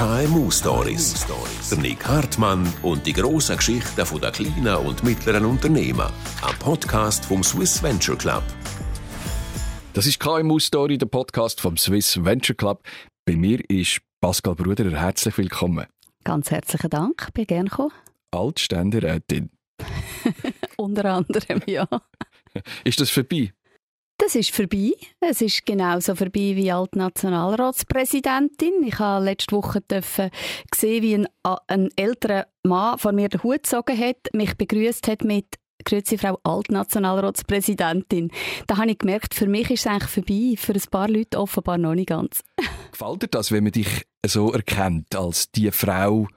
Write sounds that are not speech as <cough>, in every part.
KMU Stories. Der Nick Hartmann und die grossen Geschichten der kleinen und mittleren Unternehmen. Ein Podcast vom Swiss Venture Club. Das ist KMU Story, der Podcast vom Swiss Venture Club. Bei mir ist Pascal Bruder. Herzlich willkommen. Ganz herzlichen Dank, ich bin gerne gekommen. Altständerätin. <laughs> Unter anderem, ja. Ist das vorbei? Das ist vorbei. Es ist genauso vorbei wie als Nationalratspräsidentin. Ich habe letzte Woche gesehen, wie ein, ein älterer Mann vor mir den Hut gezogen hat, mich begrüßt hat mit Grüezi Frau Altnationalratspräsidentin. Da habe ich gemerkt, für mich ist es eigentlich vorbei, für ein paar Leute offenbar noch nicht ganz. Gefällt dir das, wenn man dich so erkennt als die Frau,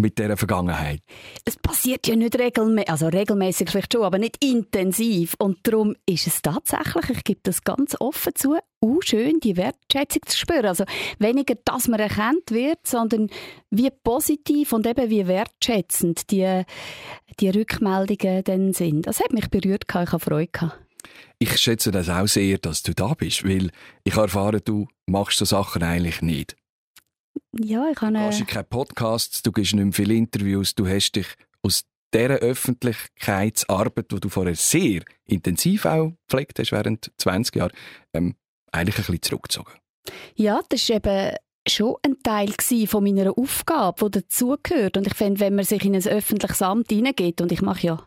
mit dieser Vergangenheit? Es passiert ja nicht regelmäßig, also regelmäßig vielleicht schon, aber nicht intensiv. Und darum ist es tatsächlich, ich gebe das ganz offen zu, auch schön, die Wertschätzung zu spüren. Also weniger, dass man erkannt wird, sondern wie positiv und eben wie wertschätzend die, die Rückmeldungen dann sind. Das hat mich berührt, ich habe Freude gehabt. Ich schätze das auch sehr, dass du da bist, weil ich erfahre, du machst so Sachen eigentlich nicht. Ja, ich habe... Du hast keine Podcasts, du gibst nicht mehr viele Interviews, du hast dich aus dieser Öffentlichkeitsarbeit, die du vorher sehr intensiv auch gepflegt hast während 20 Jahren, ähm, eigentlich ein bisschen zurückgezogen. Ja, das ist eben schon ein Teil von meiner Aufgabe, die dazugehört. Und ich finde, wenn man sich in ein öffentliches Amt hineingeht, und ich mache ja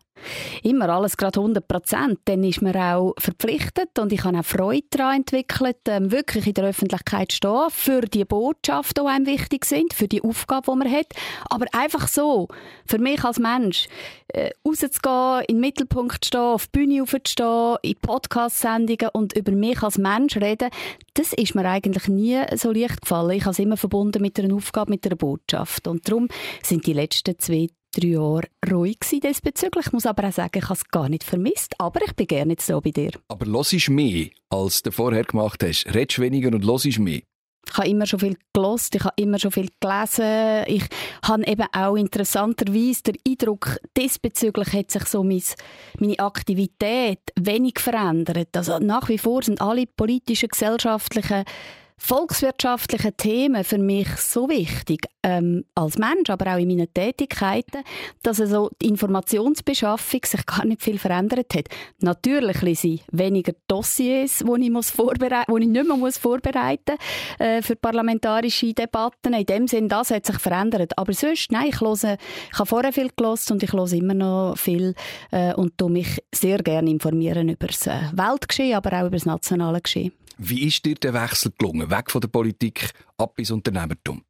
immer alles gerade 100 Prozent, dann ist man auch verpflichtet und ich habe auch Freude daran entwickelt, ähm, wirklich in der Öffentlichkeit zu stehen, für die Botschaften, die einem wichtig sind, für die Aufgabe, die man hat. Aber einfach so, für mich als Mensch, äh, rauszugehen, in den Mittelpunkt zu stehen, auf die Bühne aufzustehen, in Podcast-Sendungen und über mich als Mensch reden, das ist mir eigentlich nie so leicht gefallen. Ich habe es immer verbunden mit einer Aufgabe, mit einer Botschaft. Und darum sind die letzten zwei drei Jahre ruhig diesbezüglich. Ich muss aber auch sagen, ich habe es gar nicht vermisst. Aber ich bin gerne jetzt so bei dir. Aber hörst mehr, als du vorher gemacht hast? Redest weniger und hörst mehr? Ich habe immer schon viel gelost, ich habe immer schon viel gelesen. Ich habe eben auch interessanterweise den Eindruck, diesbezüglich hat sich so meine Aktivität wenig verändert. Also nach wie vor sind alle politischen, gesellschaftlichen volkswirtschaftlichen Themen für mich so wichtig, ähm, als Mensch, aber auch in meinen Tätigkeiten, dass also die Informationsbeschaffung sich gar nicht viel verändert hat. Natürlich sind weniger Dossiers, die ich, muss vorbereiten, die ich nicht mehr muss vorbereiten muss äh, für parlamentarische Debatten. In dem Sinn, das hat sich verändert. Aber sonst, nein, ich, höre, ich habe vorher viel gelesen und ich höre immer noch viel äh, und tue mich sehr gerne informieren über das äh, Weltgeschehen, aber auch über das nationale Geschehen. Wie ist dir der Wechsel gelungen, weg von der Politik ab ins Unternehmertum?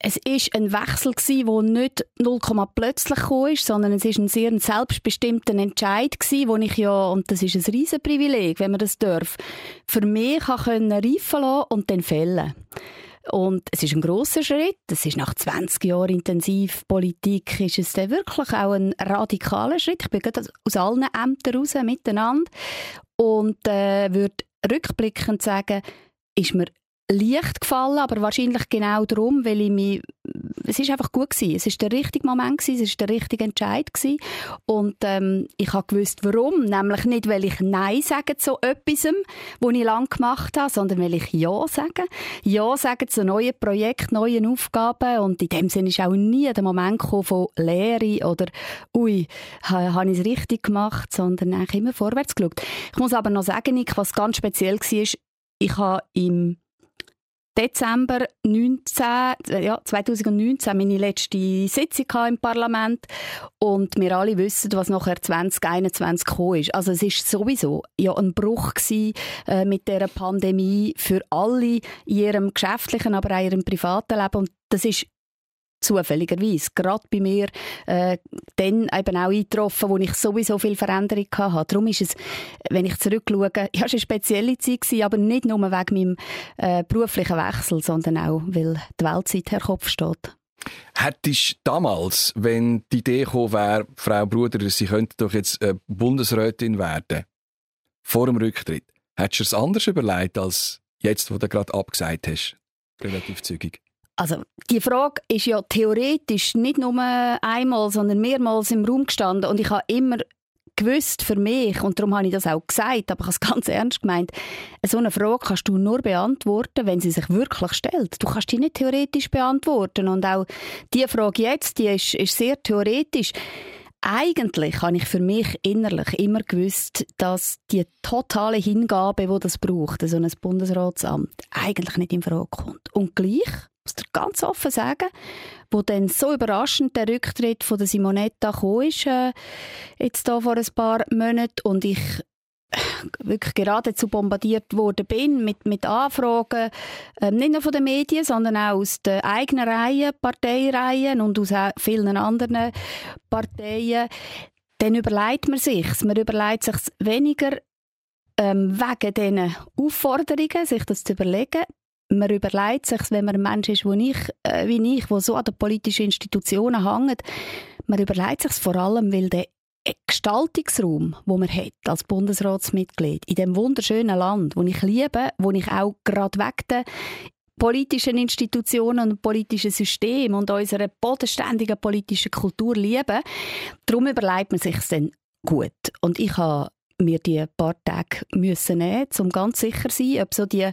Es ist ein Wechsel der nicht 0, plötzlich kam, sondern es ist ein sehr selbstbestimmter Entscheid wo ich ja und das ist ein riesen Privileg, wenn man das darf, für mich können reifen lassen und dann fällen. Und es ist ein großer Schritt. Es ist nach 20 Jahren intensiv Politik ist es dann wirklich auch ein radikaler Schritt. Ich bin aus allen Ämtern raus miteinander und äh, würde rückblickend sagen, ist mir leicht gefallen, aber wahrscheinlich genau darum, weil ich mich, es ist einfach gut gewesen. Es ist der richtige Moment gewesen, es ist der richtige Entscheid gewesen. und ähm, ich habe gewusst, warum, nämlich nicht, weil ich Nein sage zu etwas, was ich lange gemacht habe, sondern weil ich Ja sage. Ja sage zu neuen Projekten, neuen Aufgaben und in dem Sinne ist auch nie der Moment gekommen von Lehre oder ui, habe ich es richtig gemacht, sondern eigentlich immer vorwärts geschaut. Ich muss aber noch sagen, was ganz speziell war, ich habe im Dezember 19, ja, 2019 meine letzte Sitzung im Parlament und wir alle wissen, was nachher 2021 gekommen ist. Also es ist sowieso ja ein Bruch gewesen, äh, mit der Pandemie für alle in ihrem geschäftlichen, aber auch in ihrem privaten Leben und das ist zufälligerweise gerade bei mir äh, dann eben auch eingetroffen, wo ich sowieso viel Veränderung hatte. Darum ist es, wenn ich zurückschaue, ja, es war eine spezielle Zeit, gewesen, aber nicht nur wegen meinem äh, beruflichen Wechsel, sondern auch, weil die Weltzeit her Kopf steht. Hättest damals, wenn die Idee gekommen wäre, Frau Bruder, Sie könnten doch jetzt äh, Bundesrätin werden, vor dem Rücktritt, hättest du es anders überlegt, als jetzt, wo du gerade abgesagt hast? Relativ zügig. Also die Frage ist ja theoretisch nicht nur einmal, sondern mehrmals im Raum gestanden und ich habe immer gewusst für mich, und darum habe ich das auch gesagt, aber ich habe es <laughs> ganz ernst gemeint, so eine Frage kannst du nur beantworten, wenn sie sich wirklich stellt. Du kannst die nicht theoretisch beantworten. Und auch die Frage jetzt, die ist, ist sehr theoretisch. Eigentlich habe ich für mich innerlich immer gewusst, dass die totale Hingabe, die das braucht, so ein Bundesratsamt, eigentlich nicht in Frage kommt. Und gleich, muss ich ganz offen sagen, wo dann so überraschend der Rücktritt von der Simonetta gekommen ist, äh, jetzt da vor ein paar Monaten, und ich wirklich geradezu bombardiert worden bin mit, mit Anfragen, ähm, nicht nur von den Medien, sondern auch aus den eigenen Reihen, Parteireihen und aus vielen anderen Parteien, dann überlegt man sich, man überlegt sich weniger ähm, wegen diesen Aufforderungen, sich das zu überlegen, man überlegt sich, wenn man ein Mensch ist, wo ich, äh, wie ich, der so an den politischen Institutionen hängt, man überlegt sich vor allem, weil der Gestaltungsraum, wo man hat als Bundesratsmitglied in dem wunderschönen Land, wo ich liebe, wo ich auch gerade weg den politischen Institutionen und politischen Systemen und unserer bodenständigen politischen Kultur liebe, darum überlegt man sich dann gut. Und ich habe mir die paar Tage müssen nehmen, um ganz sicher zu sein, ob so die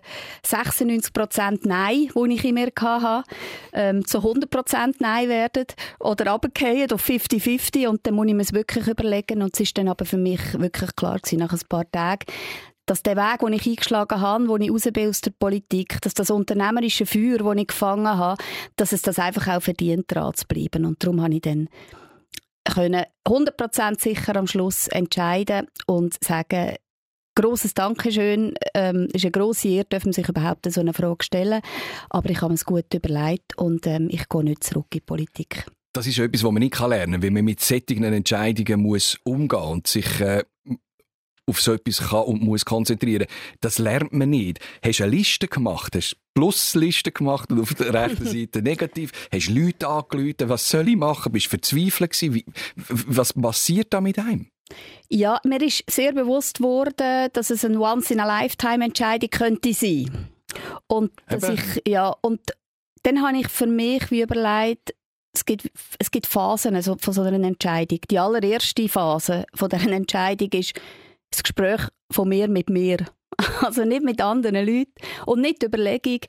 96% Nein, die ich in mir hatte, ähm, zu 100% Nein werden oder runterfallen auf 50-50 und dann muss ich mir es wirklich überlegen und es ist dann aber für mich wirklich klar gewesen, nach ein paar Tagen, dass der Weg, den ich eingeschlagen habe, wo ich raus bin aus der Politik, dass das unternehmerische Feuer, das ich gefangen habe, dass es das einfach auch verdient, dran zu bleiben. Und darum habe ich dann können 100% sicher am Schluss entscheiden und sagen, grosses Dankeschön, ähm, ist eine grosse Ehre, dürfen sich überhaupt so eine Frage stellen, aber ich habe es gut überlegt und ähm, ich gehe nicht zurück in die Politik. Das ist etwas, was man nicht lernen kann, weil man mit sättigen Entscheidungen muss umgehen und sich äh, auf so etwas kann und muss konzentrieren. Das lernt man nicht. Hast du eine Liste gemacht, hast Plusliste gemacht und auf der rechten <laughs> Seite negativ, hast Leute angerufen, was soll ich machen, bist du verzweifelt gewesen, Wie, was passiert da mit einem? Ja, mir ist sehr bewusst worden, dass es eine Once-in-a-Lifetime-Entscheidung könnte sein. Und dass ich, ja, und dann habe ich für mich wie überlegt, es gibt, es gibt Phasen also von so einer Entscheidung. Die allererste Phase von dieser Entscheidung ist, das Gespräch von mir mit mir. <laughs> Also nicht mit anderen Leuten und nicht die Überlegung,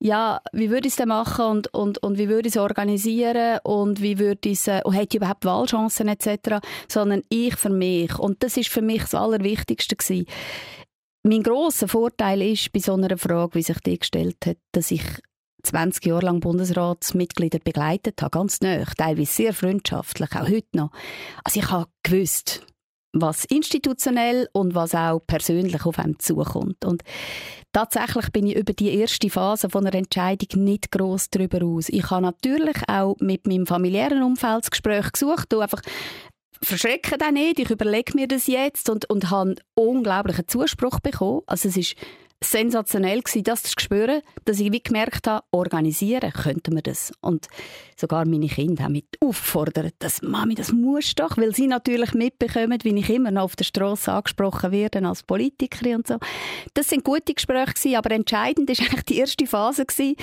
ja, wie würde ich es denn machen und, und, und wie würde ich es organisieren und wie würde ich es, äh, und hätte ich überhaupt Wahlchancen etc., sondern ich für mich. Und das ist für mich das Allerwichtigste gewesen. Mein grosser Vorteil ist bei so einer Frage, wie sich die gestellt hat, dass ich 20 Jahre lang Bundesratsmitglieder begleitet habe, ganz nah, teilweise sehr freundschaftlich, auch heute noch. Also ich habe gewusst, was institutionell und was auch persönlich auf einem zukommt. Und tatsächlich bin ich über die erste Phase von einer Entscheidung nicht groß darüber aus. Ich habe natürlich auch mit meinem familiären Umfeld das Gespräch gesucht, du einfach verschrecke da nicht, ich überlege mir das jetzt und, und habe unglaublichen Zuspruch bekommen. Also es ist sensationell gewesen, das zu spüren, dass ich wie gemerkt habe, organisieren könnten wir das. Und sogar meine Kinder haben mit auffordert, dass Mami, das muss doch, weil sie natürlich mitbekommen, wie ich immer noch auf der Straße angesprochen werde als Politikerin und so. Das sind gute Gespräche gewesen, aber entscheidend ist <laughs> eigentlich die erste Phase gewesen,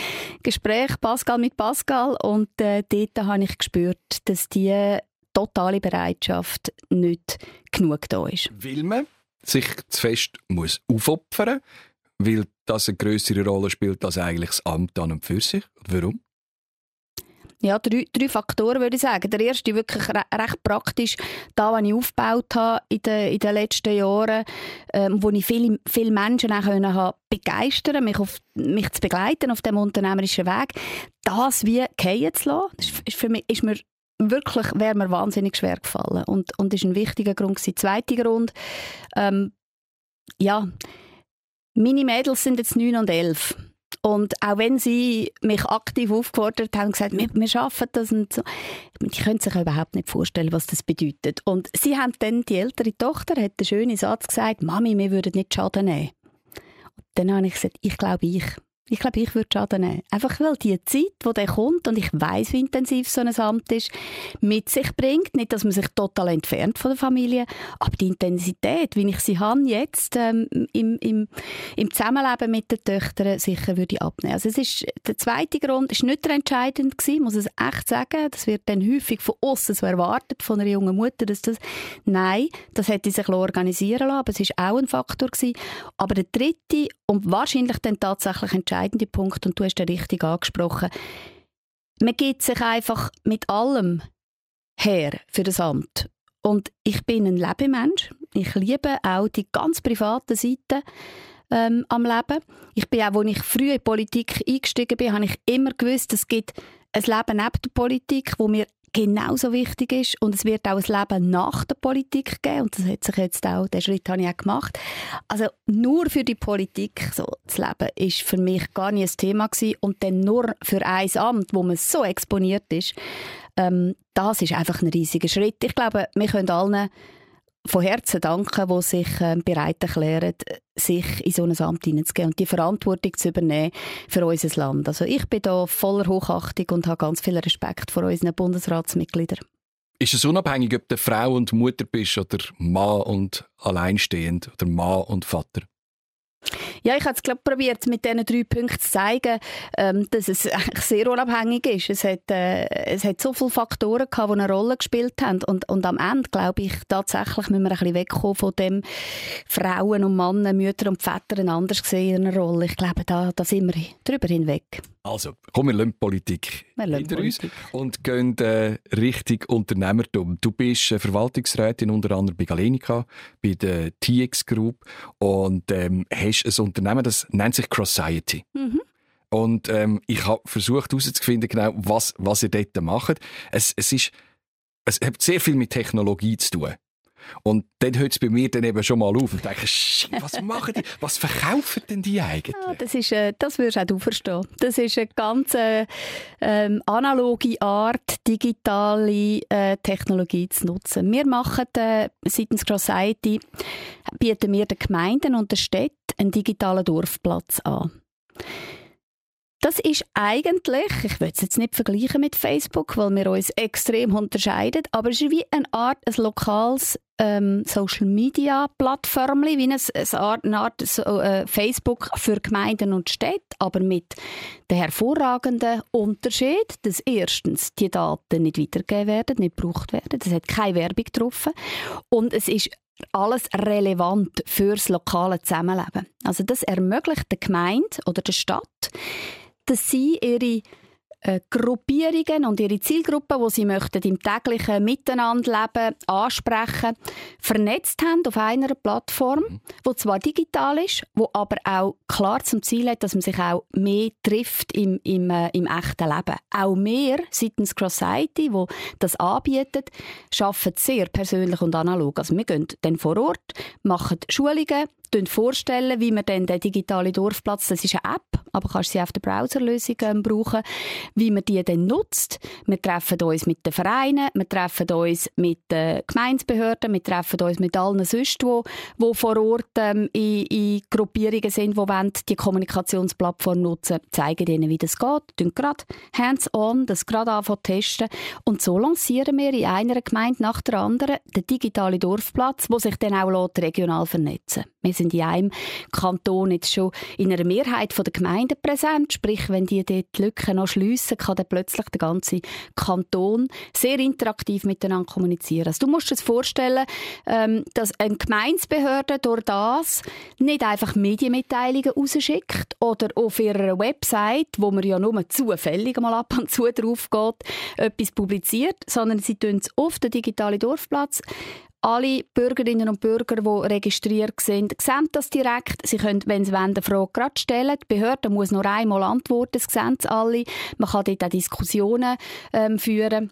Gespräch Pascal mit Pascal und äh, dort habe ich gespürt, dass die totale Bereitschaft nicht genug da ist. Will man sich zu fest muss aufopfern weil das eine größere Rolle spielt als eigentlich das Amt an und für sich? Warum? Ja, drei, drei Faktoren würde ich sagen. Der erste wirklich re recht praktisch, da, was ich aufgebaut habe in den, in den letzten Jahren, ähm, wo ich viele, viele Menschen auch können haben, begeistern mich, auf, mich zu begleiten auf dem unternehmerischen Weg. Das wie gehen zu lassen, ist, ist, für mich, ist mir wirklich, wäre mir wahnsinnig schwer gefallen und, und ist ein wichtiger Grund gewesen. Zweiter Grund, ähm, ja, meine Mädels sind jetzt neun und elf. Und auch wenn sie mich aktiv aufgefordert haben und gesagt, wir, wir schaffen das und so, die können sich überhaupt nicht vorstellen, was das bedeutet. Und sie haben dann, die ältere Tochter hat einen schönen Satz gesagt, Mami, wir würden nicht Schaden nehmen. Und dann habe ich gesagt, ich glaube ich. Ich glaube, ich würde Schaden nehmen. Einfach weil die Zeit, die der kommt, und ich weiß, wie intensiv so ein Amt ist, mit sich bringt. Nicht, dass man sich total entfernt von der Familie, aber die Intensität, wie ich sie habe jetzt ähm, im, im, im Zusammenleben mit den Töchtern, sicher würde ich abnehmen. Also es ist, der zweite Grund ist nicht entscheidend gewesen, muss ich echt sagen. Das wird dann häufig von außen so erwartet, von einer jungen Mutter, dass das, nein, das hätte sich organisieren lassen, aber es ist auch ein Faktor gewesen. Aber der dritte und wahrscheinlich dann tatsächlich entscheidende Punkt, und du hast den richtig angesprochen, man gibt sich einfach mit allem her für das Amt. Und ich bin ein Lebemensch. Ich liebe auch die ganz private Seite ähm, am Leben. Ich bin auch, als ich früh in Politik eingestiegen bin, habe ich immer gewusst, es gibt ein Leben neben der Politik, wo mir genauso wichtig ist und es wird auch ein Leben nach der Politik geben und das hat sich jetzt auch, den Schritt habe ich auch gemacht. Also nur für die Politik so zu leben, ist für mich gar nicht ein Thema gewesen und dann nur für ein Amt, wo man so exponiert ist, ähm, das ist einfach ein riesiger Schritt. Ich glaube, wir können allen von Herzen danken, die sich äh, bereit erklären, sich in so ein Amt hineinzugehen und die Verantwortung zu übernehmen für unser Land. Also ich bin da voller Hochachtung und habe ganz viel Respekt vor unseren Bundesratsmitgliedern. Ist es unabhängig, ob du Frau und Mutter bist oder Mann und alleinstehend oder Mann und Vater? Ja, ich habe es glaube probiert mit diesen drei Punkten zu zeigen, ähm, dass es sehr unabhängig ist. Es hat, äh, es hat so viele Faktoren gehabt, die eine Rolle gespielt haben und, und am Ende glaube ich tatsächlich müssen wir ein bisschen wegkommen von dem Frauen und Männer, Mütter und Väter anders gesehen in einer Rolle. Ich glaube, da, da sind wir drüber hinweg. Also, kommen wir lassen Politik wir hinter Politik. uns und gehen äh, Richtung Unternehmertum. Du bist äh, Verwaltungsrätin unter anderem bei Galenica, bei der TX Group und ähm, hast ein Unternehmen, das nennt sich Crossiety. Mhm. Und ähm, ich habe versucht herauszufinden, genau, was, was ihr dort macht. Es, es, ist, es hat sehr viel mit Technologie zu tun. Und dann hört es bei mir dann eben schon mal auf und denke, was machen die, was verkaufen denn die eigentlich? Ja, das, ist, äh, das wirst auch du verstehen. Das ist eine ganz äh, ähm, analoge Art, digitale äh, Technologie zu nutzen. Wir machen äh, seitens CrossIT, bieten wir den Gemeinden und den Städten einen digitalen Dorfplatz an. Das ist eigentlich, ich will es jetzt nicht vergleichen mit Facebook, weil wir uns extrem unterscheiden, aber es ist wie eine Art ein lokales ähm, Social Media Plattform, wie eine, eine Art, eine Art so, äh, Facebook für Gemeinden und Städte, aber mit dem hervorragenden Unterschied, dass erstens die Daten nicht weitergegeben werden, nicht gebraucht werden, es hat keine Werbung getroffen und es ist alles relevant fürs lokale Zusammenleben. Also das ermöglicht der Gemeinde oder der Stadt dass sie ihre äh, Gruppierungen und ihre Zielgruppen, wo sie möchten im täglichen Miteinanderleben ansprechen, vernetzt haben auf einer Plattform, mhm. wo zwar digital ist, wo aber auch klar zum Ziel hat, dass man sich auch mehr trifft im, im, äh, im echten Leben. Auch mehr seitens Crossity, wo das anbietet, schaffen sehr persönlich und analog. Also wir gehen dann vor Ort, machen Schulungen, vorstellen, wie man dann den digitalen Dorfplatz, das ist eine App, aber kannst sie auf der Browserlösung ähm, brauchen, wie man die dann nutzt. Wir treffen uns mit den Vereinen, wir treffen uns mit den Gemeindebehörden, wir treffen uns mit allen sonst, wo, wo vor Ort ähm, in, in Gruppierungen sind, die die Kommunikationsplattform nutzen, zeigen ihnen, wie das geht, tun gerade hands-on, das gerade anfangen testen und so lancieren wir in einer Gemeinde nach der anderen den digitalen Dorfplatz, wo sich dann auch regional vernetzen lässt sind in einem Kanton jetzt schon in einer Mehrheit der Gemeinden präsent. Sprich, wenn die dort die Lücken noch schliessen, kann dann plötzlich der ganze Kanton sehr interaktiv miteinander kommunizieren. Also du musst dir vorstellen, ähm, dass eine Gemeindebehörde durch das nicht einfach Medienmitteilungen rausschickt oder auf ihrer Website, wo man ja nur zufällig mal ab und zu drauf geht, etwas publiziert, sondern sie tun es auf den digitalen Dorfplatz alle Bürgerinnen und Bürger, die registriert sind, sehen das direkt. Sie können, wenn sie wollen, eine Frage gerade stellen. Die Behörde muss nur einmal antworten, das sehen sie alle. Man kann dort auch Diskussionen ähm, führen.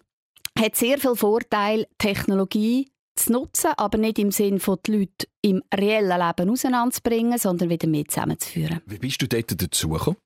Hat sehr viel Vorteil, Technologie zu nutzen, aber nicht im Sinn von die Leute im reellen Leben auseinanderzubringen, sondern wieder mehr zusammenzuführen. Wie bist du dort dazugekommen?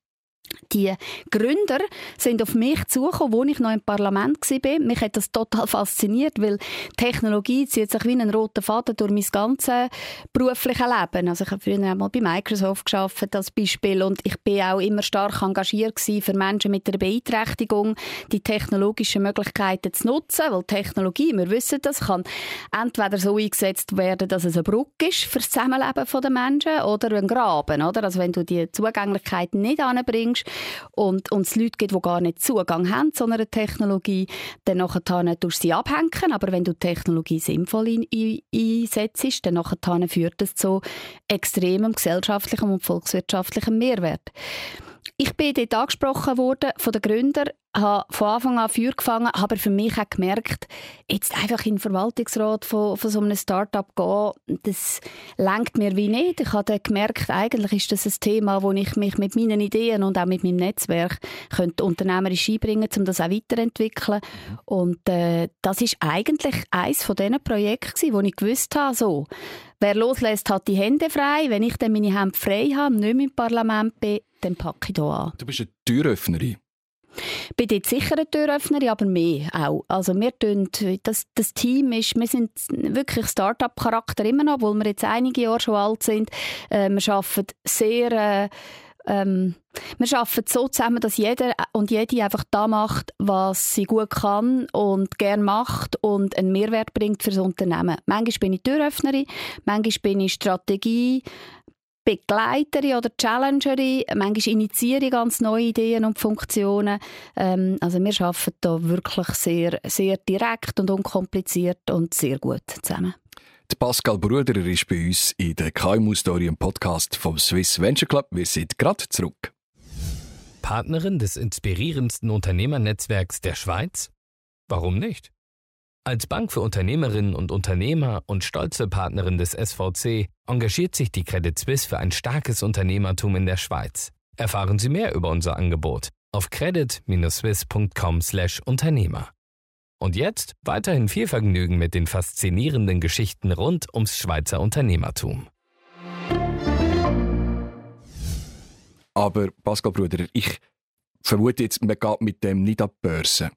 Die Gründer sind auf mich zugekommen, als ich noch im Parlament war. Mich hat das total <laughs> fasziniert, weil Technologie zieht sich wie einen roten Faden durch mein ganzes berufliches Leben. Also ich habe früher einmal bei Microsoft geschafft als Beispiel und ich bin auch immer stark engagiert für Menschen mit einer Beeinträchtigung, die technologischen Möglichkeiten zu nutzen, weil Technologie, wir wissen das, kann entweder so eingesetzt werden, dass es eine Brücke ist für das Zusammenleben der Menschen oder ein Graben, oder? Also wenn du die Zugänglichkeit nicht anbringst, und, und es Leute gibt, die gar nicht Zugang haben zu einer Technologie, dann nachher tust sie abhängen, aber wenn du die Technologie sinnvoll einsetzt, dann nachher führt das zu extremem gesellschaftlichem und volkswirtschaftlichem Mehrwert. Ich bin dort angesprochen worden von den Gründern, habe von Anfang an Feuer gefangen, habe für mich auch gemerkt, jetzt einfach in den Verwaltungsrat von, von so einem Start-up gehen, das lenkt mir wie nicht. Ich habe dann gemerkt, eigentlich ist das ein Thema, wo ich mich mit meinen Ideen und auch mit meinem Netzwerk könnte unternehmerisch einbringen um das auch weiterzuentwickeln. Und äh, das ist eigentlich eines von diesen Projekten, wo ich gewusst habe, so, wer loslässt, hat die Hände frei. Wenn ich dann meine Hände frei habe, nicht im Parlament bin, dann packe ich hier an. Du bist eine Türöffnerin. Ich bin dort sicher eine Türöffnerin, aber mehr auch. Also wir tun, das, das Team ist, wir sind wirklich Start-up-Charakter immer noch, obwohl wir jetzt einige Jahre schon alt sind. Äh, wir arbeiten sehr... Äh, ähm, wir arbeiten so zusammen, dass jeder und jede einfach da macht, was sie gut kann und gern macht und einen Mehrwert bringt für das Unternehmen. Manchmal bin ich Türöffnerin, manchmal bin ich Strategie, Begleiterin oder Challengerin, manchmal initiiere ich ganz neue Ideen und Funktionen. Ähm, also wir arbeiten da wirklich sehr, sehr direkt und unkompliziert und sehr gut zusammen. Die Pascal Bruderer ist bei uns in der KMU-Story im Podcast vom Swiss Venture Club. Wir sind gerade zurück. Partnerin des inspirierendsten Unternehmernetzwerks der Schweiz? Warum nicht? Als Bank für Unternehmerinnen und Unternehmer und stolze Partnerin des SVC engagiert sich die Credit Suisse für ein starkes Unternehmertum in der Schweiz. Erfahren Sie mehr über unser Angebot auf credit-swiss.com/Unternehmer. Und jetzt weiterhin viel Vergnügen mit den faszinierenden Geschichten rund ums Schweizer Unternehmertum. Aber Pascal Bruder, ich vermute jetzt, man geht mit dem nicht an die Börse.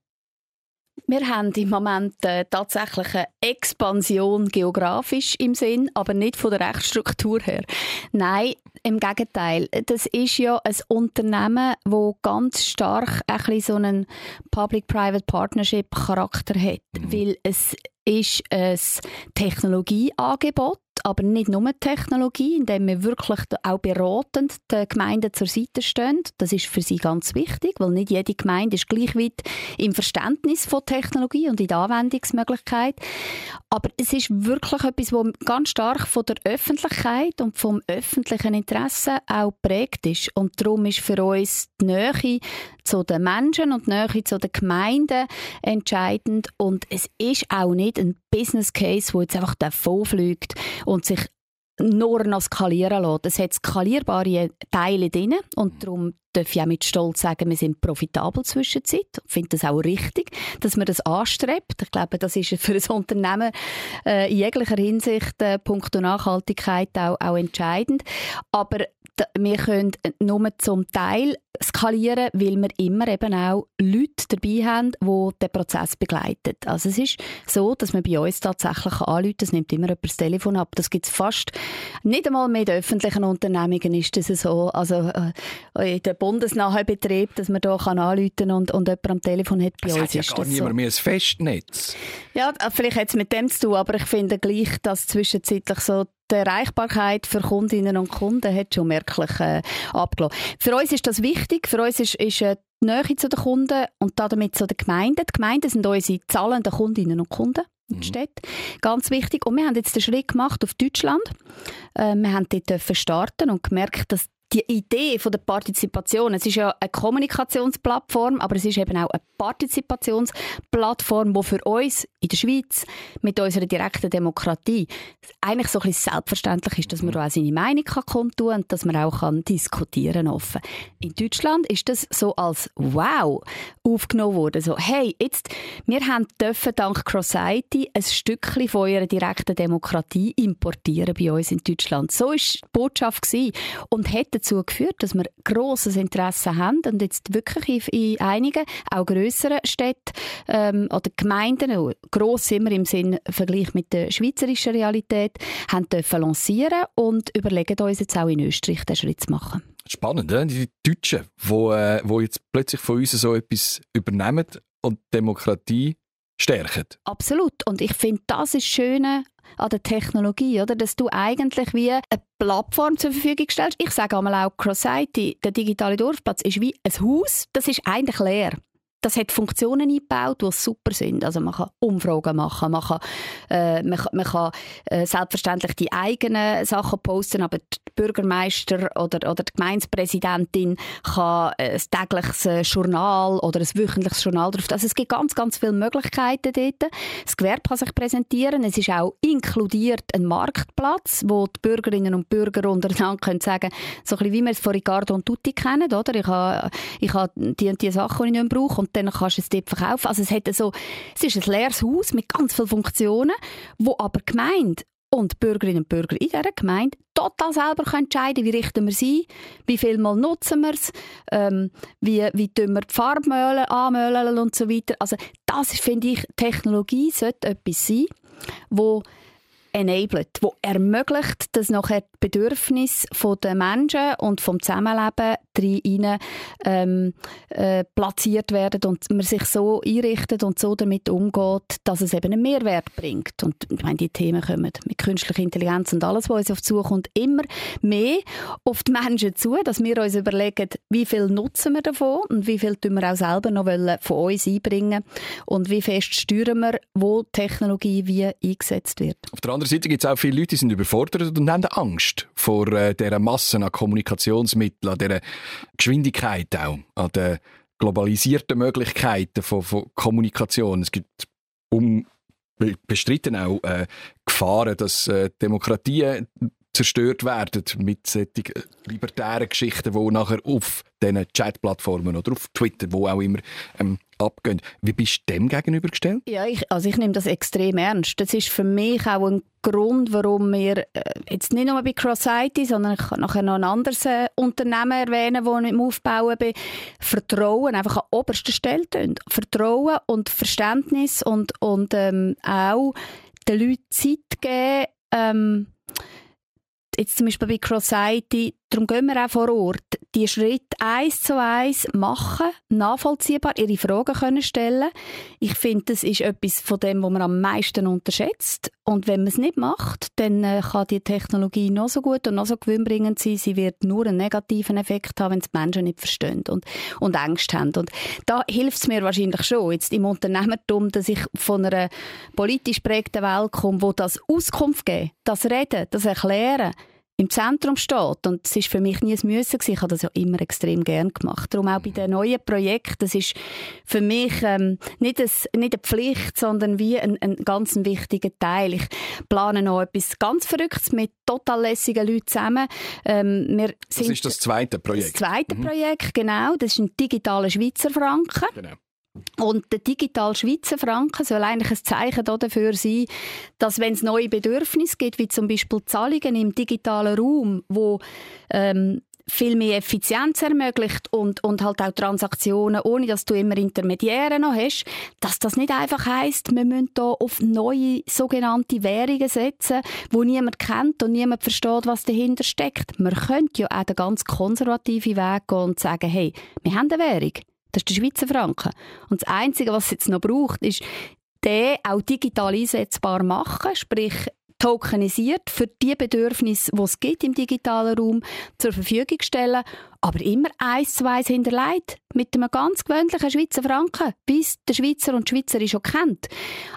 Wir haben im Moment äh, tatsächlich eine Expansion geografisch im Sinn, aber nicht von der Rechtsstruktur her. Nein, im Gegenteil. Das ist ja ein Unternehmen, wo ganz stark ein bisschen so einen Public-Private Partnership-Charakter hat, mhm. weil es ist ein Technologieangebot aber nicht nur Technologie, indem wir wirklich auch beratend den Gemeinden zur Seite stehen. Das ist für sie ganz wichtig, weil nicht jede Gemeinde ist gleich weit im Verständnis von Technologie und in der Anwendungsmöglichkeit. Aber es ist wirklich etwas, was ganz stark von der Öffentlichkeit und vom öffentlichen Interesse auch prägt ist. Und darum ist für uns die Nähe zu den Menschen und die Nähe zu den Gemeinden entscheidend. Und es ist auch nicht ein Business Case, wo jetzt einfach davon fliegt und sich nur noch skalieren lässt. Es hat skalierbare Teile drin und darum darf ich auch mit Stolz sagen, wir sind profitabel zwischenzeit. Ich finde das auch richtig, dass man das anstrebt. Ich glaube, das ist für ein Unternehmen äh, in jeglicher Hinsicht äh, punkto Nachhaltigkeit auch, auch entscheidend. Aber wir können nur zum Teil skalieren, weil wir immer eben auch Leute dabei haben, die den Prozess begleiten. Also es ist so, dass man bei uns tatsächlich anrufen das nimmt immer jemand das Telefon ab. Das gibt es fast nicht einmal mit öffentlichen Unternehmungen ist das so. Also äh, in den bundesnahen Betrieb, dass man da kann anrufen und, und jemand am Telefon hat bei es uns. Hat ja ist gar das niemand so. mehr ein Festnetz. Ja, vielleicht hat es mit dem zu tun, aber ich finde gleich, dass zwischenzeitlich so die Erreichbarkeit für Kundinnen und Kunden hat schon merklich äh, abgelassen. Für uns ist das wichtig. Für uns ist, ist äh, die Nähe zu den Kunden und damit zu den Gemeinden. Die Gemeinden sind unsere zahlenden Kundinnen und Kunden. Mhm. Städte. Ganz wichtig. Und wir haben jetzt den Schritt gemacht auf Deutschland. Äh, wir haben dort starten und gemerkt, dass die Idee von der Partizipation, es ist ja eine Kommunikationsplattform, aber es ist eben auch eine Partizipationsplattform, die für uns in der Schweiz mit unserer direkten Demokratie eigentlich so ein bisschen selbstverständlich ist, dass man auch seine Meinung kann kundtun und dass man auch kann diskutieren offen. In Deutschland ist das so als Wow aufgenommen worden, so hey, jetzt wir haben dürfen dank Crossity ein Stückchen von eurer direkten Demokratie importieren bei uns in Deutschland. So ist die Botschaft gewesen. und hätte dazu geführt, dass wir grosses Interesse haben und jetzt wirklich in, in einigen, auch grösseren Städten ähm, oder Gemeinden, gross immer im Sinn Vergleich mit der schweizerischen Realität, haben dürfen lancieren und überlegen uns jetzt auch in Österreich den Schritt zu machen. Spannend, ja? die Deutschen, die wo, äh, wo jetzt plötzlich von uns so etwas übernehmen und Demokratie stärken. Absolut. Und ich finde, das ist Schöne an der Technologie, oder? dass du eigentlich wie eine Plattform zur Verfügung stellst. Ich sage einmal auch CrossIT, der digitale Dorfplatz, ist wie ein Haus, das ist eigentlich leer das hat Funktionen eingebaut, die super sind. Also man kann Umfragen machen, man kann, äh, man, man kann äh, selbstverständlich die eigenen Sachen posten, aber der Bürgermeister oder, oder die Gemeindepräsidentin kann äh, ein tägliches äh, Journal oder ein wöchentliches Journal drauf. Also es gibt ganz, ganz viele Möglichkeiten dort. Das Gewerbe kann sich präsentieren. Es ist auch inkludiert ein Marktplatz, wo die Bürgerinnen und Bürger untereinander können sagen, so ein bisschen wie wir es von Ricardo und Tutti kennen, oder? Ich habe, ich habe die und die Sachen, die ich nicht mehr brauche und dann kannst du es dort verkaufen. Also es, hat so, es ist ein leeres Haus mit ganz vielen Funktionen, wo aber Gemeinde und die Bürgerinnen und Bürger in dieser Gemeinde total selber entscheiden wie richten wir sie wie viel Mal nutzen wir es, ähm, wie, wie tun wir die Farbmöhle anmöhlen und so weiter. Also das finde ich, Technologie sollte etwas sein, wo enabled, wo ermöglicht, dass nachher die Bedürfnisse der Menschen und vom Zusammenleben rein ähm, äh, platziert werden und man sich so einrichtet und so damit umgeht, dass es eben einen Mehrwert bringt. Und ich meine, die Themen kommen mit künstlicher Intelligenz und alles, was uns auf zukommt, immer mehr auf die Menschen zu, dass wir uns überlegen, wie viel nutzen wir davon und wie viel tun wir auch selber noch von uns einbringen und wie fest steuern wir, wo Technologie wie eingesetzt wird. Auf der anderen Seite gibt es auch viele Leute, die sind überfordert und haben Angst vor äh, dieser Massen an Kommunikationsmitteln, an dieser Geschwindigkeit auch, an den globalisierten Möglichkeiten von, von Kommunikation. Es gibt unbestritten auch äh, Gefahren, dass äh, Demokratien zerstört werden mit solchen libertären Geschichten, die nachher auf diesen Chat-Plattformen oder auf Twitter, wo auch immer ähm, abgehen. Wie bist du dem gegenübergestellt? Ja, ich, also ich nehme das extrem ernst. Das ist für mich auch ein Grund, warum wir äh, jetzt nicht nur bei CrossIT, sondern ich kann nachher noch ein anderes äh, Unternehmen erwähnen, das ich im Aufbauen bin, Vertrauen einfach an oberster Stelle tun. Vertrauen und Verständnis und, und ähm, auch den Leuten Zeit geben, ähm, jetzt zum Beispiel bei CrossIT, darum gehen wir auch vor Ort, die Schritte eins zu eins machen, nachvollziehbar, ihre Fragen können stellen. Ich finde, das ist etwas von dem, was man am meisten unterschätzt. Und wenn man es nicht macht, dann äh, kann die Technologie noch so gut und noch so gewinnbringend sein, sie wird nur einen negativen Effekt haben, wenn es Menschen nicht verstehen und, und Angst haben. Und da hilft es mir wahrscheinlich schon, jetzt im Unternehmertum, dass ich von einer politisch prägten Welt komme, wo das Auskunft geben, das Reden, das Erklären, im Zentrum steht. Und es ist für mich nie ein Müssen gewesen. Ich habe das ja immer extrem gern gemacht. Darum auch bei den neuen Projekten. Das ist für mich ähm, nicht, ein, nicht eine Pflicht, sondern wie ein, ein ganz wichtiger Teil. Ich plane noch etwas ganz Verrücktes mit total lässigen Leuten zusammen. Ähm, das ist das zweite Projekt. Das zweite mhm. Projekt, genau. Das ist ein digitaler Schweizer Franken. Genau. Und der digitale Schweizer Franken soll eigentlich ein Zeichen dafür sein, dass wenn es neue Bedürfnisse gibt, wie zum Beispiel Zahlungen im digitalen Raum, wo ähm, viel mehr Effizienz ermöglicht und, und halt auch Transaktionen, ohne dass du immer Intermediäre noch hast, dass das nicht einfach heißt, wir müssen da auf neue sogenannte Währungen setzen, wo niemand kennt und niemand versteht, was dahinter steckt. Man könnte ja auch den ganz konservativen Weg gehen und sagen, hey, wir haben eine Währung. Das ist der Schweizer Franken. Und das Einzige, was es jetzt noch braucht, ist, den auch digital einsetzbar machen, sprich tokenisiert für die Bedürfnisse, die es gibt im digitalen Raum, zur Verfügung stellen, aber immer eins zu eins hinterlegt, mit einem ganz gewöhnlichen Schweizer Franken, es der Schweizer und die Schweizerin schon kennt.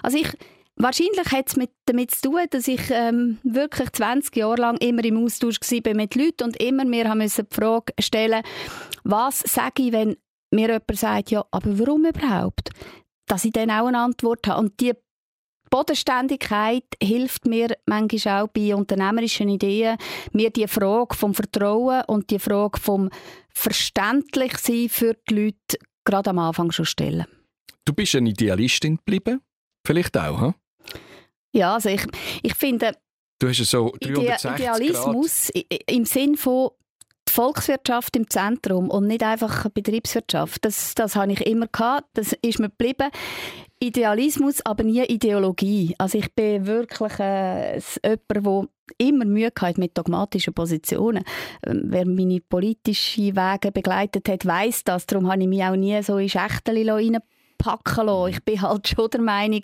Also ich, Wahrscheinlich hat es mit, damit zu tun, dass ich ähm, wirklich 20 Jahre lang immer im Austausch war mit Leuten und immer mir haben müssen die Frage stellen, was sage ich, wenn mir jemand sagt, ja, aber warum überhaupt? Dass ich dann auch eine Antwort habe. Und die Bodenständigkeit hilft mir manchmal auch bei unternehmerischen Ideen, mir die Frage vom Vertrauen und die Frage vom Verständlichsein für die Leute gerade am Anfang schon stellen. Du bist eine Idealistin geblieben? Vielleicht auch, hm? Ja, also ich, ich finde... Du hast so 360 Idealismus Grad. im Sinn von Volkswirtschaft im Zentrum und nicht einfach Betriebswirtschaft. Das, das habe ich immer gehabt, das ist mir geblieben. Idealismus, aber nie Ideologie. Also ich bin wirklich äh, jemand, der immer Mühe hat mit dogmatischen Positionen. Ähm, wer meine politischen Wege begleitet hat, weiß das. Darum habe ich mich auch nie so in Schächtel packen lassen. Ich bin halt schon der Meinung,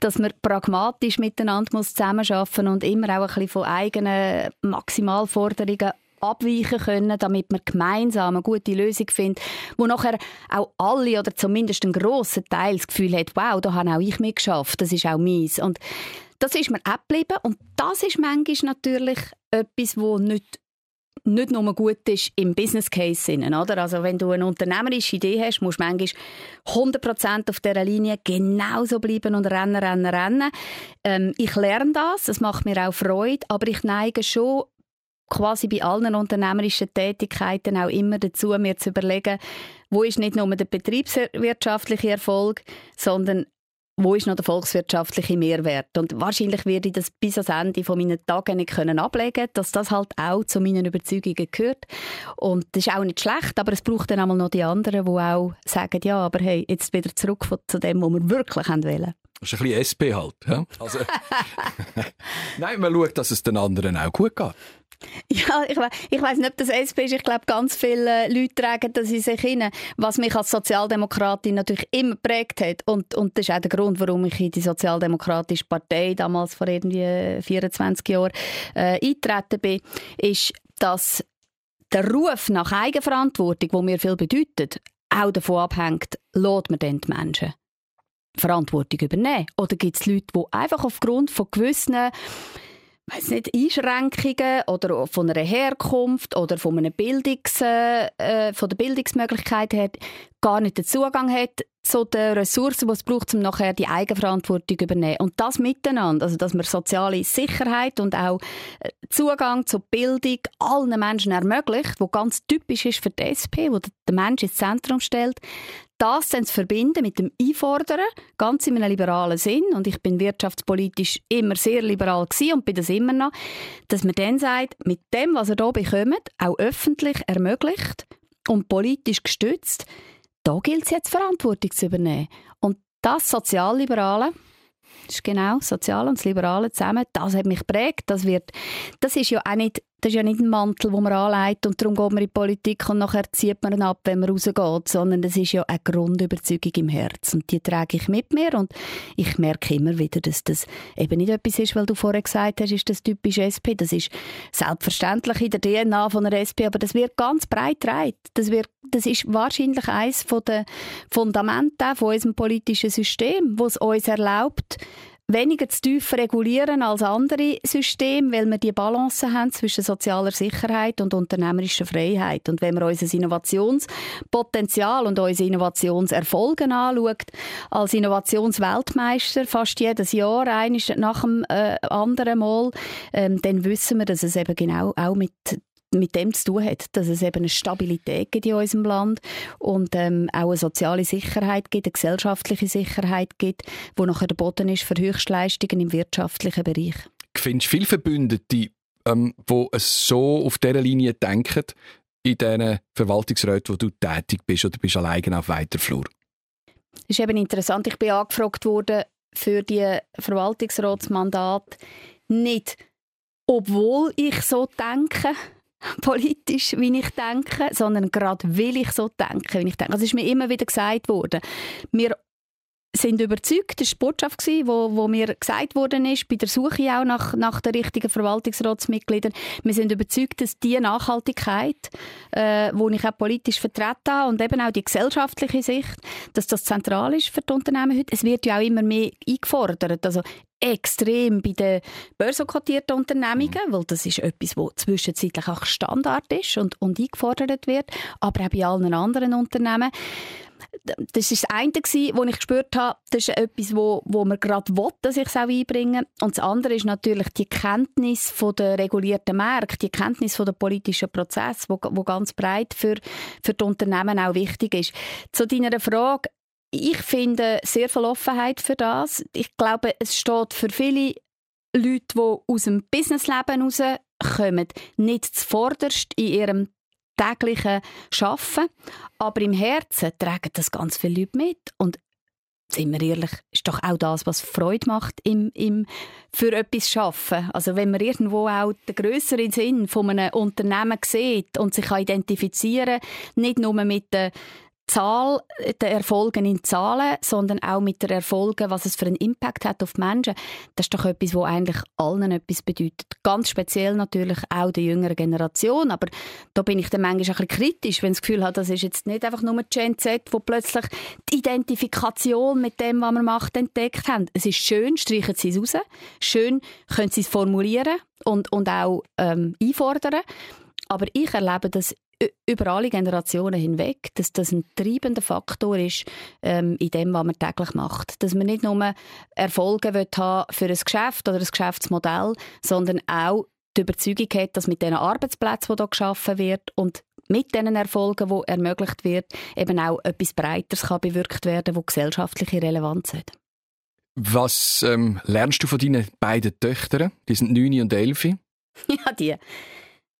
dass man pragmatisch miteinander zusammenarbeiten muss und immer auch ein bisschen von eigenen Maximalforderungen abweichen können, damit wir gemeinsam eine gute Lösung finden, wo nachher auch alle oder zumindest ein grosser Teil das Gefühl hat, wow, da habe auch ich mitgeschafft, das ist auch meins. Und das ist mir auch geblieben und das ist manchmal natürlich etwas, wo nicht nicht nur gut ist im Business Case Sinne, oder? Also wenn du eine unternehmerische Idee hast, musst du manchmal 100% auf dieser Linie genauso bleiben und rennen, rennen, rennen. Ähm, ich lerne das, es macht mir auch Freude, aber ich neige schon quasi bei allen unternehmerischen Tätigkeiten auch immer dazu, mir zu überlegen, wo ist nicht nur der betriebswirtschaftliche Erfolg, sondern wo ist noch der volkswirtschaftliche Mehrwert? Und wahrscheinlich werde ich das bis ans Ende von meinen Tagen nicht können ablegen, dass das halt auch zu meinen Überzeugungen gehört. Und das ist auch nicht schlecht, aber es braucht dann einmal noch die anderen, die auch sagen, ja, aber hey, jetzt wieder zurück zu dem, was wir wirklich wollen. Das ist ein bisschen SP halt. Ja? Also, <laughs> Nein, man schaut, dass es den anderen auch gut geht. Ja, ich, we ich weiß nicht, ob das SP ist. Ich glaube, ganz viele Leute tragen das in sich hin, was mich als Sozialdemokratin natürlich immer prägt hat. Und, und das ist auch der Grund, warum ich in die Sozialdemokratische Partei damals vor irgendwie 24 Jahren äh, eingetreten bin, ist, dass der Ruf nach Eigenverantwortung, wo mir viel bedeutet, auch davon abhängt, lädt man denn die Menschen Verantwortung übernehmen? Oder gibt es Leute, die einfach aufgrund von gewissen weiß nicht, Einschränkungen oder von einer Herkunft oder von, einer Bildungs, äh, von der Bildungsmöglichkeit her gar nicht den Zugang hat zu den Ressourcen, die es braucht, um nachher die Eigenverantwortung zu übernehmen. Und das miteinander, also dass man soziale Sicherheit und auch äh, Zugang zur Bildung allen Menschen ermöglicht, wo ganz typisch ist für die SP, wo der Mensch ins Zentrum stellt, das dann zu verbinden mit dem Einfordern, ganz in einem liberalen Sinn, und ich bin wirtschaftspolitisch immer sehr liberal und bin das immer noch, dass man dann sagt, mit dem, was er hier bekommt, auch öffentlich ermöglicht und politisch gestützt, da gilt es jetzt Verantwortung zu übernehmen. Und das Sozialliberale, das ist genau Sozial und das Liberale zusammen, das hat mich geprägt. Das, das ist ja auch nicht das ist ja nicht ein Mantel, den man anlegt und darum geht man in die Politik und nachher zieht man ihn ab, wenn man rausgeht, sondern das ist ja eine Grundüberzeugung im Herzen und die trage ich mit mir und ich merke immer wieder, dass das eben nicht etwas ist, weil du vorher gesagt hast, ist das typisch SP, das ist selbstverständlich in der DNA von der SP, aber das wird ganz breit getragen. Das, das ist wahrscheinlich eines der Fundamente von unserem politischen System, wo es uns erlaubt, weniger zu tief regulieren als andere Systeme, weil wir die Balance haben zwischen sozialer Sicherheit und unternehmerischer Freiheit. Und wenn man unser Innovationspotenzial und unsere Innovationserfolge anschaut, als Innovationsweltmeister fast jedes Jahr, eines nach dem äh, anderen Mal, ähm, dann wissen wir, dass es eben genau auch mit mit dem zu tun hat, dass es eben eine Stabilität gibt in unserem Land und ähm, auch eine soziale Sicherheit gibt, eine gesellschaftliche Sicherheit gibt, wo nachher der Boden ist für Höchstleistungen im wirtschaftlichen Bereich. Findest du viele Verbündete, ähm, die so auf dieser Linie denken, in diesen Verwaltungsräten, wo du tätig bist oder bist alleine auf weiter Flur? Das ist eben interessant. Ich bin angefragt worden für die Verwaltungsratsmandat nicht, obwohl ich so denke, politisch, wie ich denke, sondern gerade weil ich so denke, wie ich denke. Also ist mir immer wieder gesagt worden. Wir sind überzeugt, das war die Botschaft, wo, wo mir gesagt worden ist, bei der Suche auch nach, nach den richtigen Verwaltungsratsmitgliedern, wir sind überzeugt, dass die Nachhaltigkeit, äh, ich auch politisch vertreten habe und eben auch die gesellschaftliche Sicht, dass das zentral ist für die Unternehmen heute. Es wird ja auch immer mehr eingefordert. Also extrem bei den börsenkotierten Unternehmungen, weil das ist etwas, was zwischenzeitlich auch Standard ist und, und eingefordert wird, aber auch bei allen anderen Unternehmen das ist das eine, was ich gespürt habe, das ist etwas, wo, wo man gerade will, dass ich es auch einbringe. Und das andere ist natürlich die Kenntnis der regulierten Märkte, die Kenntnis von der politischen Prozess, wo, wo ganz breit für, für die Unternehmen auch wichtig ist. Zu deiner Frage, ich finde sehr viel Offenheit für das. Ich glaube, es steht für viele Leute, die aus dem Businessleben herauskommen, nicht zuvorderst in ihrem täglichen Arbeiten. Aber im Herzen tragen das ganz viele Leute mit. Und sind wir ehrlich, ist doch auch das, was Freude macht im, im für etwas schaffen. Also wenn man irgendwo auch den größeren Sinn von einem Unternehmen sieht und sich identifizieren, nicht nur mit den Zahl, der Erfolge in Zahlen, sondern auch mit der Erfolge, was es für einen Impact hat auf die Menschen. Das ist doch etwas, was eigentlich allen etwas bedeutet. Ganz speziell natürlich auch der jüngeren Generation. Aber da bin ich dann manchmal ein bisschen kritisch, wenn ich das Gefühl habe, das ist jetzt nicht einfach nur Gen Z, wo plötzlich die Identifikation mit dem, was man macht, entdeckt haben. Es ist schön, streichen sie es raus. Schön können sie es formulieren und, und auch ähm, einfordern. Aber ich erlebe das über alle Generationen hinweg, dass das ein treibender Faktor ist ähm, in dem, was man täglich macht. Dass man nicht nur Erfolge will haben für ein Geschäft oder ein Geschäftsmodell, sondern auch die Überzeugung hat, dass mit den Arbeitsplätzen, die hier geschaffen wird und mit diesen Erfolgen, die ermöglicht wird, eben auch etwas Breiteres kann bewirkt werden, wo gesellschaftliche Relevanz hat. Was ähm, lernst du von deinen beiden Töchtern? Die sind 9 und 11. <laughs> Ja, die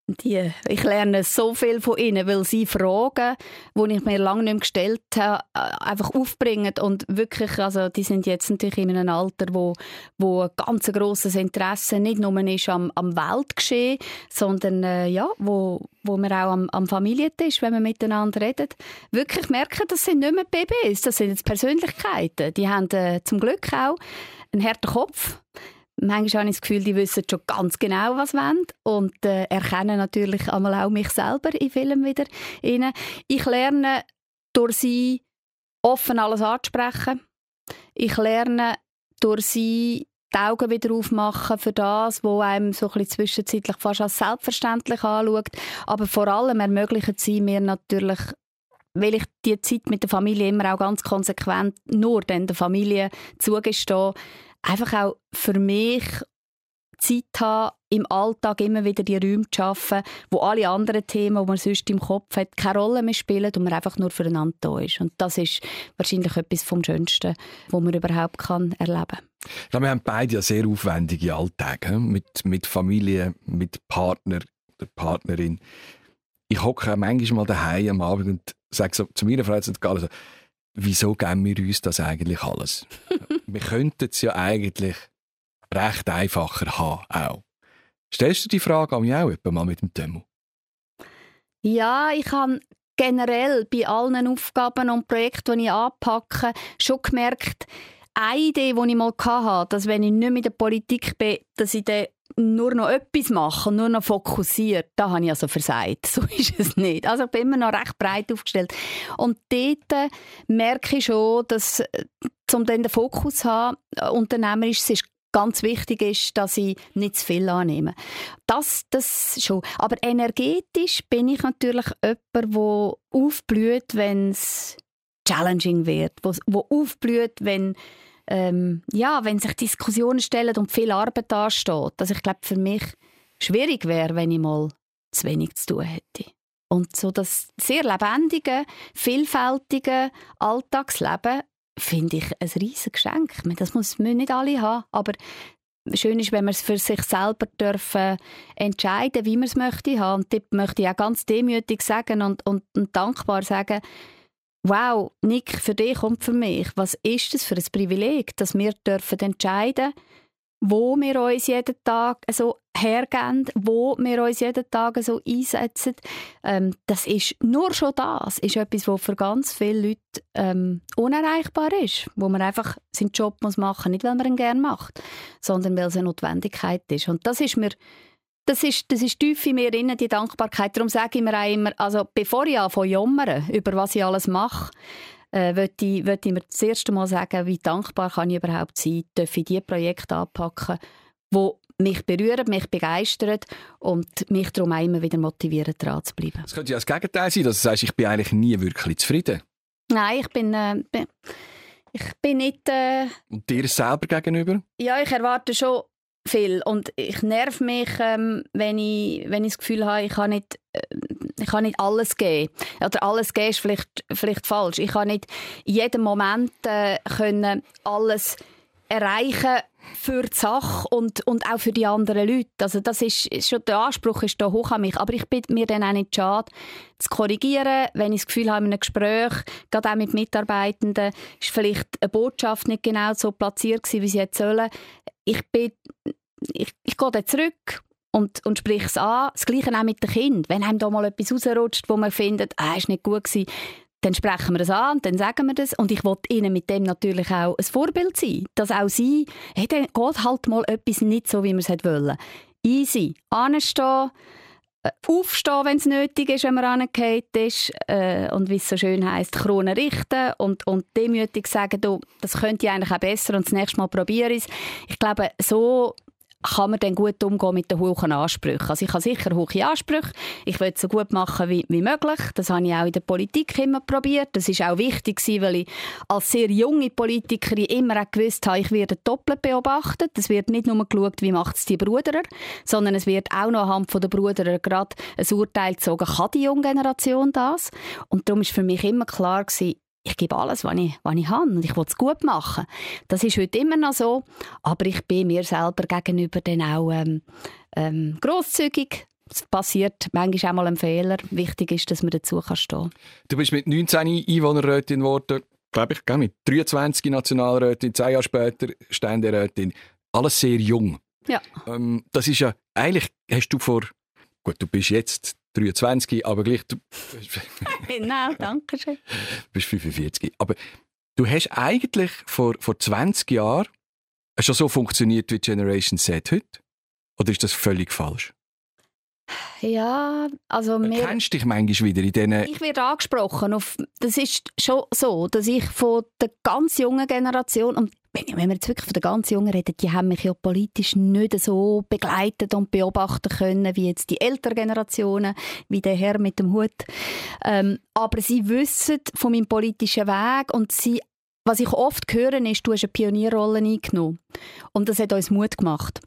die, ich lerne so viel von ihnen, weil sie Fragen, die ich mir lange nicht mehr gestellt habe, äh, einfach aufbringen und wirklich, also die sind jetzt natürlich in einem Alter, wo, wo ein ganz grosses Interesse nicht nur ist am, am Weltgeschehen, sondern äh, ja, wo, wo man auch am, am Familientisch, wenn man miteinander redet, wirklich merken, das sind nicht mehr Babys, das sind jetzt Persönlichkeiten. Die haben äh, zum Glück auch einen harten Kopf Manchmal habe ich das Gefühl, die wissen schon ganz genau, was sie wollen und äh, erkennen natürlich auch mich selber in Filmen wieder. Rein. Ich lerne durch sie offen alles anzusprechen. Ich lerne durch sie die Augen wieder aufmachen für das, was einem so ein zwischenzeitlich fast als selbstverständlich anschaut. Aber vor allem ermöglichen sie mir natürlich weil ich die Zeit mit der Familie immer auch ganz konsequent nur der Familie zugestehe, einfach auch für mich Zeit haben, im Alltag immer wieder die Räume zu schaffen, wo alle anderen Themen, die man sonst im Kopf hat, keine Rolle mehr spielen und man einfach nur füreinander da ist. Und das ist wahrscheinlich etwas vom Schönsten, was man überhaupt kann erleben kann. Ja, wir haben beide ja sehr aufwendige Alltage mit, mit Familie, mit Partner oder Partnerin. Ich hocke manchmal mal daheim am Abend und sage so zu meiner Frau, also, wieso geben wir uns das eigentlich alles? <laughs> wir könnten es ja eigentlich recht einfacher haben auch. Stellst du die Frage an mich auch mal mit dem Demo? Ja, ich habe generell bei allen Aufgaben und Projekten, die ich anpacke, schon gemerkt, eine Idee, die ich mal hatte, dass wenn ich nicht in der Politik bin, dass ich dann nur noch etwas mache und nur noch fokussiert, da habe ich also versagt. <laughs> So ist es nicht. Also ich bin immer noch recht breit aufgestellt. Und dort merke ich schon, dass, äh, um dann den Fokus zu haben, äh, unternehmerisch, es ist ganz wichtig ist, dass ich nicht zu viel annehme. Das, das schon. Aber energetisch bin ich natürlich jemand, der aufblüht, wenn es challenging wird, wo, wo aufblüht, wenn ähm, ja, wenn sich Diskussionen stellen und viel Arbeit ansteht, dass ich glaube, für mich schwierig wäre, wenn ich mal zu wenig zu tun hätte. Und so das sehr lebendige, vielfältige Alltagsleben finde ich ein riesiges Geschenk. Das muss, müssen nicht alle haben, aber schön ist, wenn man es für sich selber dürfen entscheiden, wie man es möchte haben. Und dort möchte ich auch ganz demütig sagen und, und, und dankbar sagen, wow, Nick, für dich und für mich, was ist das für ein Privileg, dass wir dürfen entscheiden wo wir uns jeden Tag so hergeben, wo wir uns jeden Tag so einsetzen. Ähm, das ist nur schon das, ist etwas, was für ganz viele Leute ähm, unerreichbar ist, wo man einfach seinen Job muss machen, nicht weil man ihn gerne macht, sondern weil es eine Notwendigkeit ist. Und das ist mir das ist, das ist tief in mir drin, die Dankbarkeit. Darum sage ich mir auch immer, also bevor ich anfange jammern, über was ich alles mache, äh, möchte ich, ich mir das erste Mal sagen, wie dankbar kann ich überhaupt sein, darf ich die Projekte anpacken, die mich berühren, mich begeistern und mich darum auch immer wieder motivieren, dran zu bleiben. Es könnte ja das Gegenteil sein, dass du sagst, ich bin eigentlich nie wirklich zufrieden. Nein, ich bin... Äh, ich bin nicht... Äh, und dir selber gegenüber? Ja, ich erwarte schon viel und ich nerv mich, ähm, wenn, ich, wenn ich das Gefühl habe, ich kann nicht, äh, ich kann nicht alles geben. Oder alles geben ist vielleicht, vielleicht falsch. Ich kann nicht in jedem Moment äh, können alles erreichen für die Sache und, und auch für die anderen Leute. Also das ist, schon der Anspruch ist da hoch an mich. Aber ich bin mir dann auch nicht schade, zu korrigieren, wenn ich das Gefühl habe, in einem Gespräch, gerade auch mit Mitarbeitenden, ist vielleicht eine Botschaft nicht genau so platziert gewesen, wie sie hätte sollen. Ich bin, ich, ich gehe dann zurück und, und sprich es an. Das Gleiche auch mit den Kindern. Wenn einem da mal etwas rausrutscht, wo man findet, ah, ist nicht gut gewesen, dann sprechen wir das an und dann sagen wir das. Und ich wollte ihnen mit dem natürlich auch ein Vorbild sein. Dass auch sie, hey, dann geht halt mal etwas nicht so, wie wir es wollen. Easy. Anstehen, aufstehen, wenn es nötig ist, wenn man angehört ist äh, und wie es so schön heißt, Krone richten und, und demütig sagen, du, das könnte ich eigentlich auch besser und das nächste Mal probiere ich es. Ich glaube, so kann man dann gut umgehen mit den hohen Ansprüchen. Also ich habe sicher hohe Ansprüche. Ich will es so gut machen wie, wie möglich. Das habe ich auch in der Politik immer probiert. Das ist auch wichtig weil ich als sehr junge Politikerin immer auch gewusst habe, ich werde doppelt beobachtet. Es wird nicht nur geschaut, wie macht es die Brüder, sondern es wird auch noch anhand der Brüder gerade ein Urteil gezogen, kann die junge Generation das? Und darum ist für mich immer klar gewesen, ich gebe alles, was ich, was ich habe und ich will es gut machen. Das ist heute immer noch so, aber ich bin mir selber gegenüber dann auch ähm, ähm, grosszügig. Es passiert manchmal auch mal ein Fehler. Wichtig ist, dass man dazu kann stehen Du bist mit 19 Einwohnerrätin geworden, glaube ich, mit 23 Nationalrätin, zwei Jahre später Ständerätin. Alles sehr jung. Ja. Ähm, das ist ja, eigentlich hast du vor, gut, du bist jetzt 23, aber gleich. Du, <laughs> genau, danke schön. Du bist 45. Aber du hast eigentlich vor, vor 20 Jahren schon so funktioniert wie Generation Z heute? Oder ist das völlig falsch? Ja, also mir... Kennst du dich manchmal wieder in diesen... Ich werde angesprochen. Auf, das ist schon so, dass ich von der ganz jungen Generation, und wenn wir jetzt wirklich von der ganz Jungen reden, die haben mich ja politisch nicht so begleitet und beobachten können, wie jetzt die älteren Generationen, wie der Herr mit dem Hut. Ähm, aber sie wissen von meinem politischen Weg und sie was ich oft höre, ist, du hast eine Pionierrolle eingenommen. Und das hat uns Mut gemacht.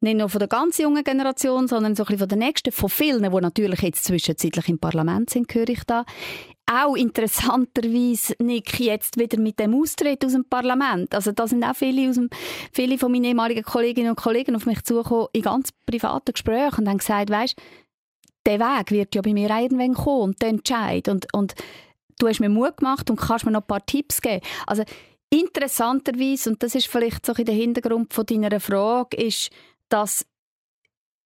Nicht nur von der ganz jungen Generation, sondern so ein bisschen von der nächsten, von vielen, die natürlich jetzt zwischenzeitlich im Parlament sind, höre ich da auch interessanterweise Nick jetzt wieder mit dem Austritt aus dem Parlament. Also da sind auch viele, aus dem, viele von meinen ehemaligen Kolleginnen und Kollegen auf mich zugekommen in ganz privaten Gesprächen und haben gesagt, weißt, der Weg wird ja bei mir irgendwann kommen und der Entscheid und, und du hast mir Mut gemacht und kannst mir noch ein paar Tipps geben. Also interessanterweise und das ist vielleicht so in der Hintergrund von deiner Frage ist, dass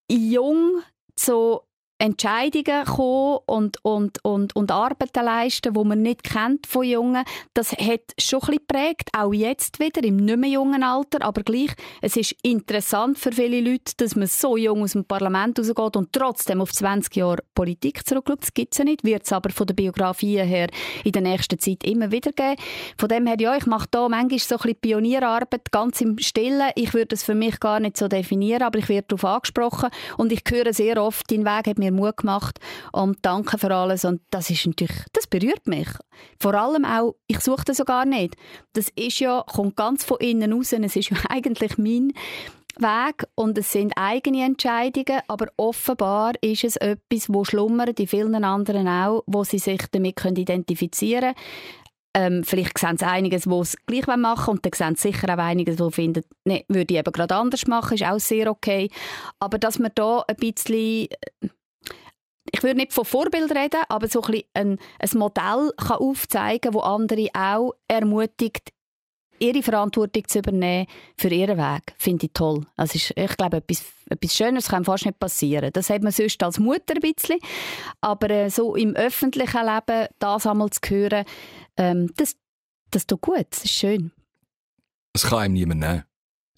jung so Entscheidungen kommen und, und, und, und Arbeiten leisten, die man nicht kennt von Jungen. Das hat schon bisschen geprägt, auch jetzt wieder, im nicht mehr jungen Alter, aber gleich, es ist interessant für viele Leute, dass man so jung aus dem Parlament rausgeht und trotzdem auf 20 Jahre Politik zurückschaut. Das gibt es ja nicht, wird es aber von der Biografie her in der nächsten Zeit immer wieder geben. Von dem her, ja, ich mache da manchmal so ein bisschen Pionierarbeit, ganz im Stillen. Ich würde es für mich gar nicht so definieren, aber ich werde darauf angesprochen und ich höre sehr oft, dein Weg hat mir mir Mut gemacht und danke für alles und das ist natürlich, das berührt mich. Vor allem auch, ich suche das sogar nicht. Das ist ja, kommt ganz von innen raus, es ist ja <laughs> eigentlich mein Weg und es sind eigene Entscheidungen, aber offenbar ist es etwas, wo schlummert in vielen anderen auch, wo sie sich damit identifizieren können. Ähm, vielleicht sehen sie einiges, wo es gleich machen und dann sehen sie sicher auch einiges, wo finden, nee, würde ich eben gerade anders machen, ist auch sehr okay. Aber dass man da ein bisschen ich würde nicht von Vorbild reden, aber so ein, ein, ein Modell kann aufzeigen, wo andere auch ermutigt, ihre Verantwortung zu übernehmen für ihren Weg, finde ich toll. Also ist, ich glaube, etwas, etwas Schönes kann fast nicht passieren. Das hat man sonst als Mutter ein bisschen, aber äh, so im öffentlichen Leben das einmal zu hören, ähm, das, das tut gut, das ist schön. Das kann einem niemand nehmen.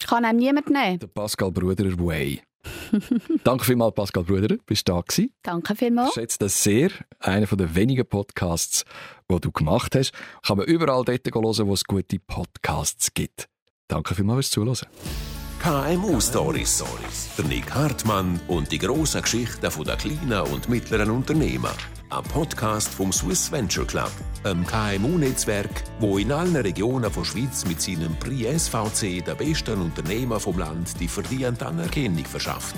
Kann einem niemand nehmen. Der Pascal Bruder Way. <laughs> Danke vielmals, Pascal Bruder, bist du da gewesen. Danke vielmals. Ich schätze das sehr. Einer der wenigen Podcasts, die du gemacht hast. Kann man überall dort hören, wo es gute Podcasts gibt. Danke vielmals fürs Zuhören. KMU Stories. Der Nick Hartmann und die grossen Geschichten der kleinen und mittleren Unternehmen. Ein Podcast vom Swiss Venture Club, einem KMU-Netzwerk, wo in allen Regionen der Schweiz mit seinem Prix SVC den besten Unternehmen vom Land die verdiente Anerkennung verschafft.